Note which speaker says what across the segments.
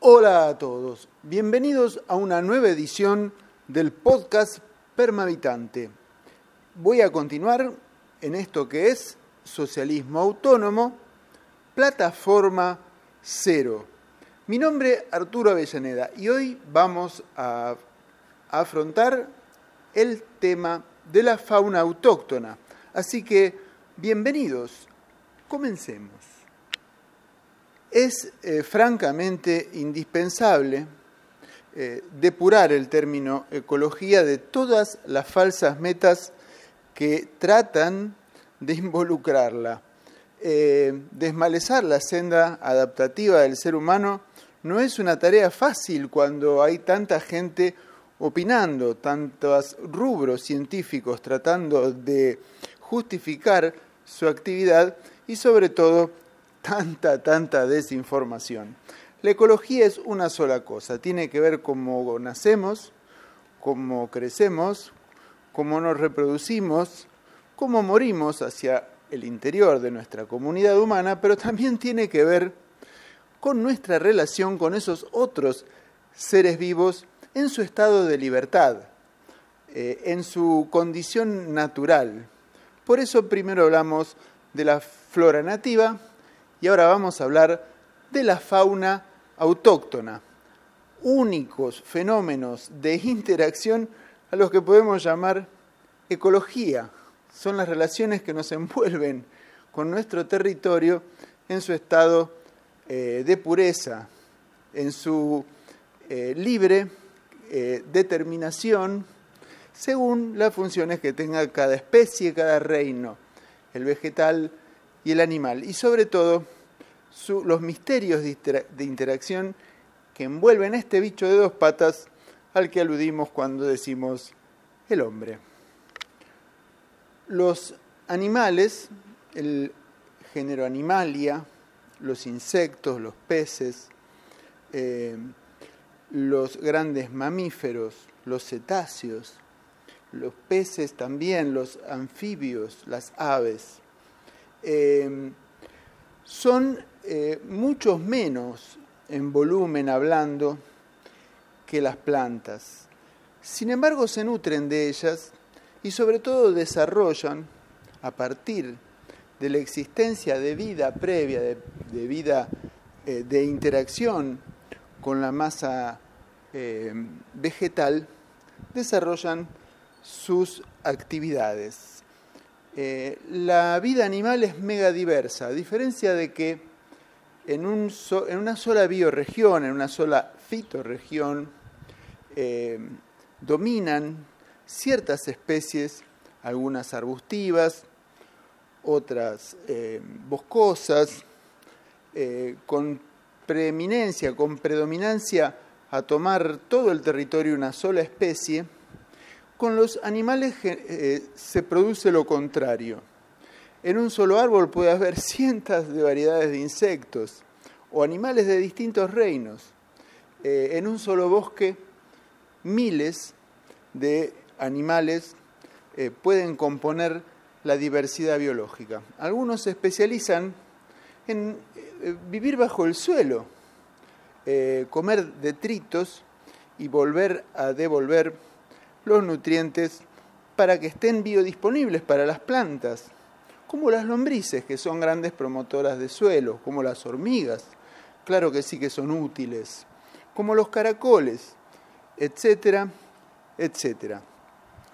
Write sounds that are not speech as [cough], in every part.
Speaker 1: Hola a todos, bienvenidos a una nueva edición del podcast Permavitante. Voy a continuar en esto que es socialismo autónomo, plataforma cero. Mi nombre es Arturo Avellaneda y hoy vamos a afrontar el tema de la fauna autóctona. Así que, bienvenidos, comencemos. Es eh, francamente indispensable eh, depurar el término ecología de todas las falsas metas que tratan de involucrarla. Eh, desmalezar la senda adaptativa del ser humano no es una tarea fácil cuando hay tanta gente opinando, tantos rubros científicos tratando de justificar su actividad y sobre todo tanta, tanta desinformación. La ecología es una sola cosa, tiene que ver cómo nacemos, cómo crecemos, cómo nos reproducimos, cómo morimos hacia el interior de nuestra comunidad humana, pero también tiene que ver con nuestra relación con esos otros seres vivos en su estado de libertad, eh, en su condición natural. Por eso primero hablamos de la flora nativa y ahora vamos a hablar de la fauna autóctona, únicos fenómenos de [laughs] interacción a los que podemos llamar ecología. Son las relaciones que nos envuelven con nuestro territorio en su estado eh, de pureza, en su eh, libre eh, determinación según las funciones que tenga cada especie, cada reino, el vegetal y el animal, y sobre todo los misterios de interacción que envuelven este bicho de dos patas al que aludimos cuando decimos el hombre. Los animales, el género Animalia, los insectos, los peces, eh, los grandes mamíferos, los cetáceos, los peces también, los anfibios, las aves, eh, son eh, muchos menos en volumen hablando que las plantas. Sin embargo, se nutren de ellas y sobre todo desarrollan a partir de la existencia de vida previa, de, vida eh, de interacción con la masa eh, vegetal, desarrollan sus actividades. Eh, la vida animal es mega diversa, a diferencia de que en, un en una sola bioregión, en una sola fitorregión, eh, dominan ciertas especies, algunas arbustivas, otras boscosas, con preeminencia, con predominancia a tomar todo el territorio una sola especie, con los animales eh, se produce lo contrario. En un solo árbol puede haber [laughs] cientos de variedades de insectos o animales de distintos reinos. Eh, en un solo bosque, miles de animales eh, pueden componer la diversidad biológica. Algunos se especializan en vivir bajo el suelo, comer detritos y volver a devolver los nutrientes para que estén biodisponibles para las plantas, como las lombrices, que son grandes promotoras de suelo, como las hormigas, claro que sí que son útiles, como los caracoles, etcétera, etcétera.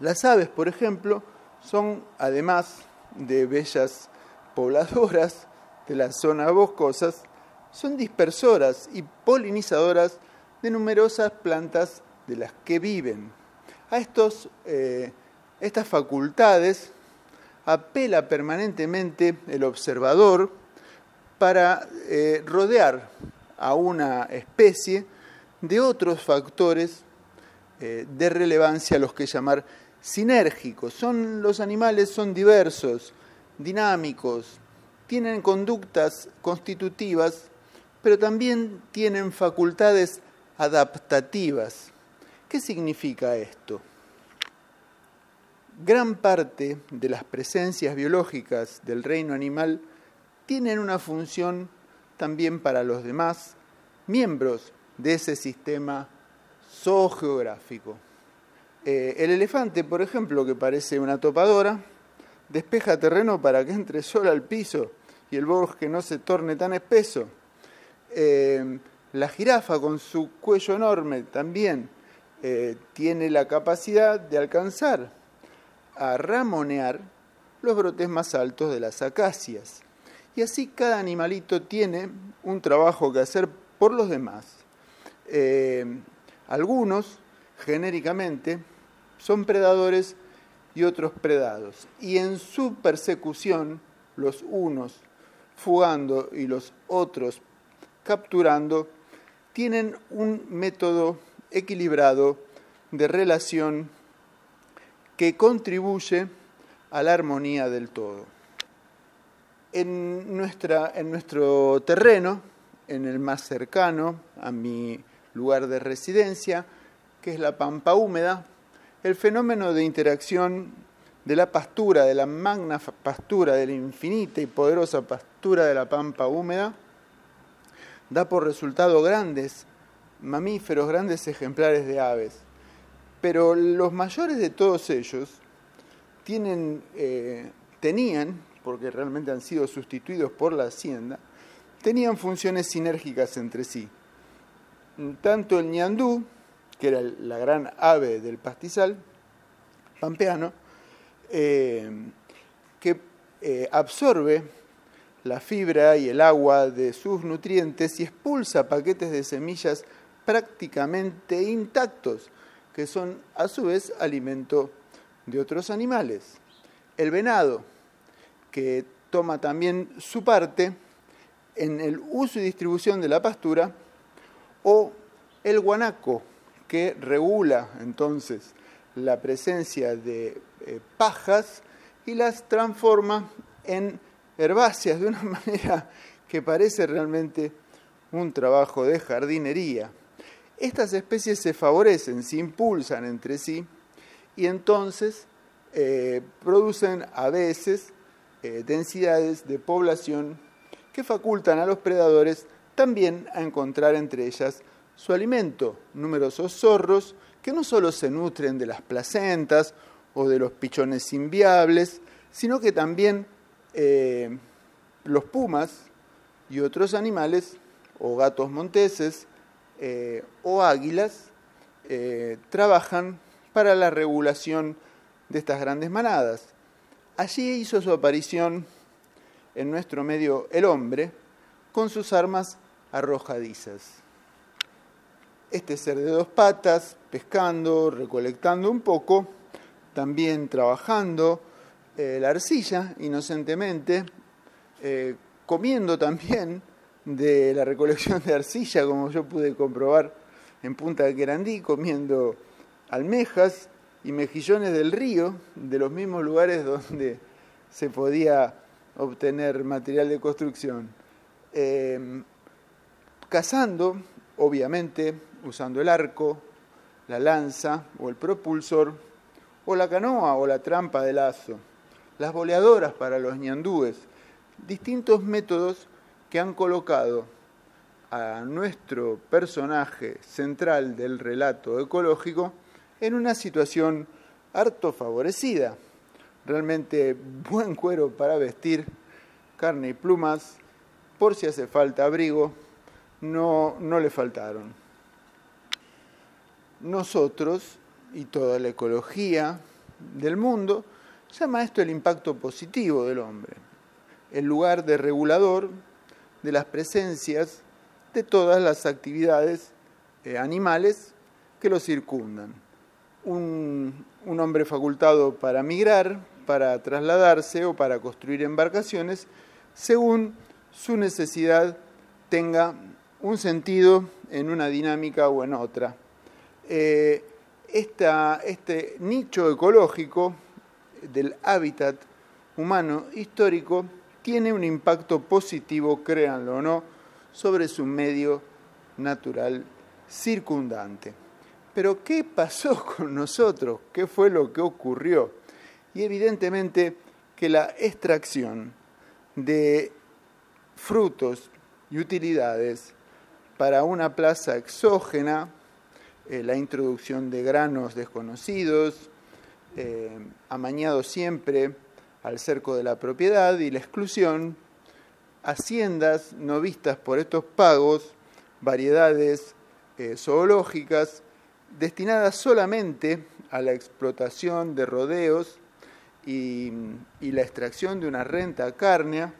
Speaker 1: Las aves, por ejemplo, son, además de bellas pobladoras, de las zonas boscosas son dispersoras y polinizadoras de numerosas plantas de las que viven. A estos, eh, estas facultades apela permanentemente el observador para eh, rodear a una especie de otros factores eh, de relevancia a los que llamar sinérgicos. Son, los animales son diversos, dinámicos, tienen conductas constitutivas, pero también tienen facultades adaptativas. ¿Qué significa esto? Gran parte de las presencias biológicas del reino animal tienen una función también para los demás miembros de ese sistema zoogeográfico. Eh, el elefante, por ejemplo, que parece una topadora, despeja terreno para que entre sol al piso y el bosque no se torne tan espeso. Eh, la jirafa, con su cuello enorme, también eh, tiene la capacidad de alcanzar a ramonear los brotes más altos de las acacias. Y así cada animalito tiene un trabajo que hacer por los demás. Eh, algunos, genéricamente, son predadores y otros predados. Y en su persecución, los unos fugando y los otros capturando, tienen un método equilibrado de relación que contribuye a la armonía del todo. En, nuestra, en nuestro terreno, en el más cercano a mi lugar de residencia, que es la pampa húmeda, el fenómeno de interacción de la pastura, de la magna pastura, de la infinita y poderosa pastura de la pampa húmeda, da por resultado grandes mamíferos, grandes ejemplares de aves. Pero los mayores de todos ellos tienen, eh, tenían, porque realmente han sido sustituidos por la hacienda, tenían funciones sinérgicas entre sí. Tanto el ñandú, que era la gran ave del pastizal pampeano, eh, que eh, absorbe la fibra y el agua de sus nutrientes y expulsa paquetes de semillas prácticamente intactos, que son a su vez alimento de otros animales. El venado, que toma también su parte en el uso y distribución de la pastura, o el guanaco, que regula entonces la presencia de eh, pajas y las transforma en herbáceas de una [laughs] manera que parece realmente un trabajo de jardinería. Estas especies se favorecen, se impulsan entre sí y entonces eh, producen a veces eh, densidades de población que facultan a los predadores también a encontrar entre ellas su alimento. Numerosos zorros que no solo se nutren de las placentas o de los pichones inviables, sino que también eh, los pumas y otros animales, o gatos monteses, eh, o águilas, eh, trabajan para la regulación de estas grandes manadas. Allí hizo su aparición en nuestro medio el hombre con sus armas arrojadizas. Este ser de dos patas, pescando, recolectando un poco, también trabajando eh, la arcilla inocentemente, comiendo también de la recolección de arcilla, como yo pude comprobar en Punta de Querandí, comiendo almejas y mejillones del río, de los mismos lugares donde se podía obtener material de construcción. Eh, cazando, obviamente, usando el arco, la lanza o el propulsor, o la canoa o la trampa de lazo, las boleadoras para los ñandúes, distintos métodos que han colocado a nuestro personaje central del relato ecológico en una situación harto favorecida. Realmente buen cuero para vestir, carne y plumas, por si hace falta abrigo, no, no le faltaron. Nosotros y toda la ecología del mundo llama esto el impacto positivo del hombre, el lugar de regulador de las presencias de todas las actividades eh, animales que lo circundan. Un, hombre facultado para migrar, para trasladarse o para construir embarcaciones, según su necesidad tenga un sentido en una dinámica o en otra. Eh, este nicho ecológico del hábitat humano histórico tiene un impacto positivo, créanlo o no, sobre su medio natural circundante. Pero ¿qué pasó [laughs] con nosotros? ¿Qué fue lo que ocurrió? Y evidentemente que la extracción de frutos y utilidades para una plaza exógena, eh, la introducción de granos desconocidos, eh, amañado siempre al cerco de la propiedad y la exclusión, haciendas no vistas por estos pagos, variedades eh, zoológicas destinadas solamente a la explotación de rodeos y, la extracción de una renta cárnea,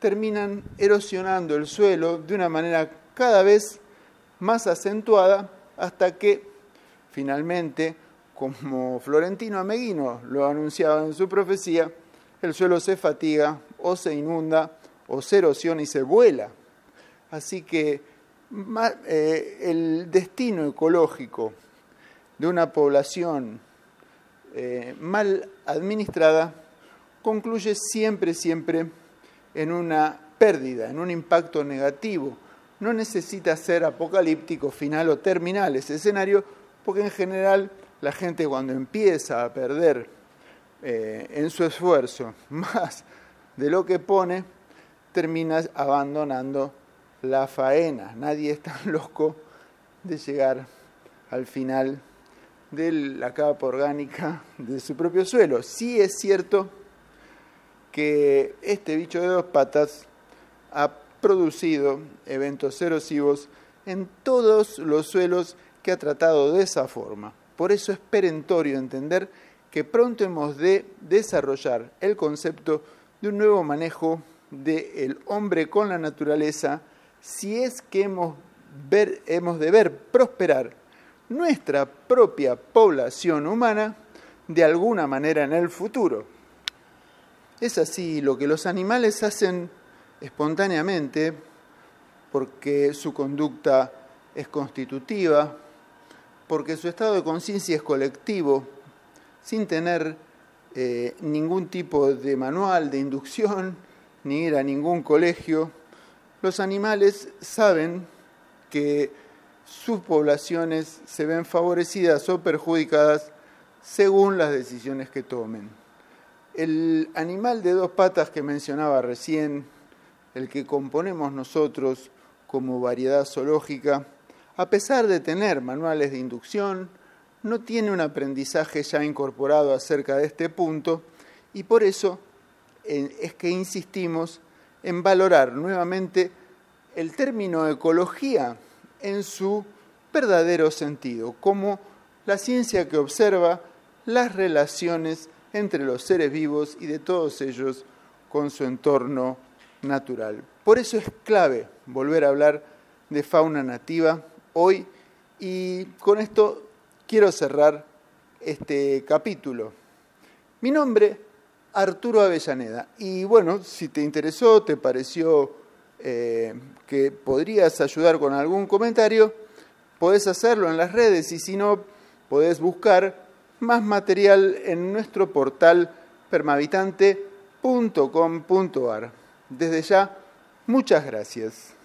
Speaker 1: terminan erosionando el suelo de una manera cada vez más acentuada hasta que finalmente como Florentino Ameguino lo anunciaba en su profecía, el suelo se fatiga o se inunda o se erosiona y se vuela. Así que eh, el destino ecológico de una población eh, mal administrada concluye siempre, siempre en una pérdida, en un impacto negativo. No necesita ser apocalíptico, final o terminal ese escenario, porque en general la gente cuando empieza a perder eh, en su esfuerzo [laughs] más de lo que pone, termina abandonando la faena. Nadie es tan [laughs] loco de llegar al final de la capa orgánica de su propio suelo. Sí es cierto que este bicho de dos patas ha producido eventos erosivos en todos los suelos que ha tratado de esa forma. Por eso es perentorio entender que pronto hemos de desarrollar el concepto de un nuevo manejo del hombre con la naturaleza si es que hemos, de ver prosperar nuestra propia población humana de alguna manera en el futuro. Es así lo que los animales hacen espontáneamente porque su conducta es constitutiva, porque su estado de conciencia es colectivo, sin tener eh, ningún tipo de manual de inducción, ni ir a ningún colegio, los animales saben que sus poblaciones se ven favorecidas o perjudicadas según las decisiones que tomen. El animal de dos patas que mencionaba recién, el que componemos nosotros como variedad zoológica, a pesar de tener manuales de inducción, no tiene un aprendizaje ya incorporado acerca de este punto y por eso es que insistimos en valorar nuevamente el término ecología en su verdadero sentido, como la ciencia que observa las relaciones entre los seres vivos y de todos ellos con su entorno natural. Por eso es clave volver a hablar de fauna nativa hoy y con esto quiero cerrar este capítulo. Mi nombre, Arturo Avellaneda. Y bueno, si te interesó, te pareció eh, que podrías ayudar con algún comentario, podés hacerlo en las redes y si no, podés buscar más material en nuestro portal permavitante.com.ar. Desde ya, muchas gracias.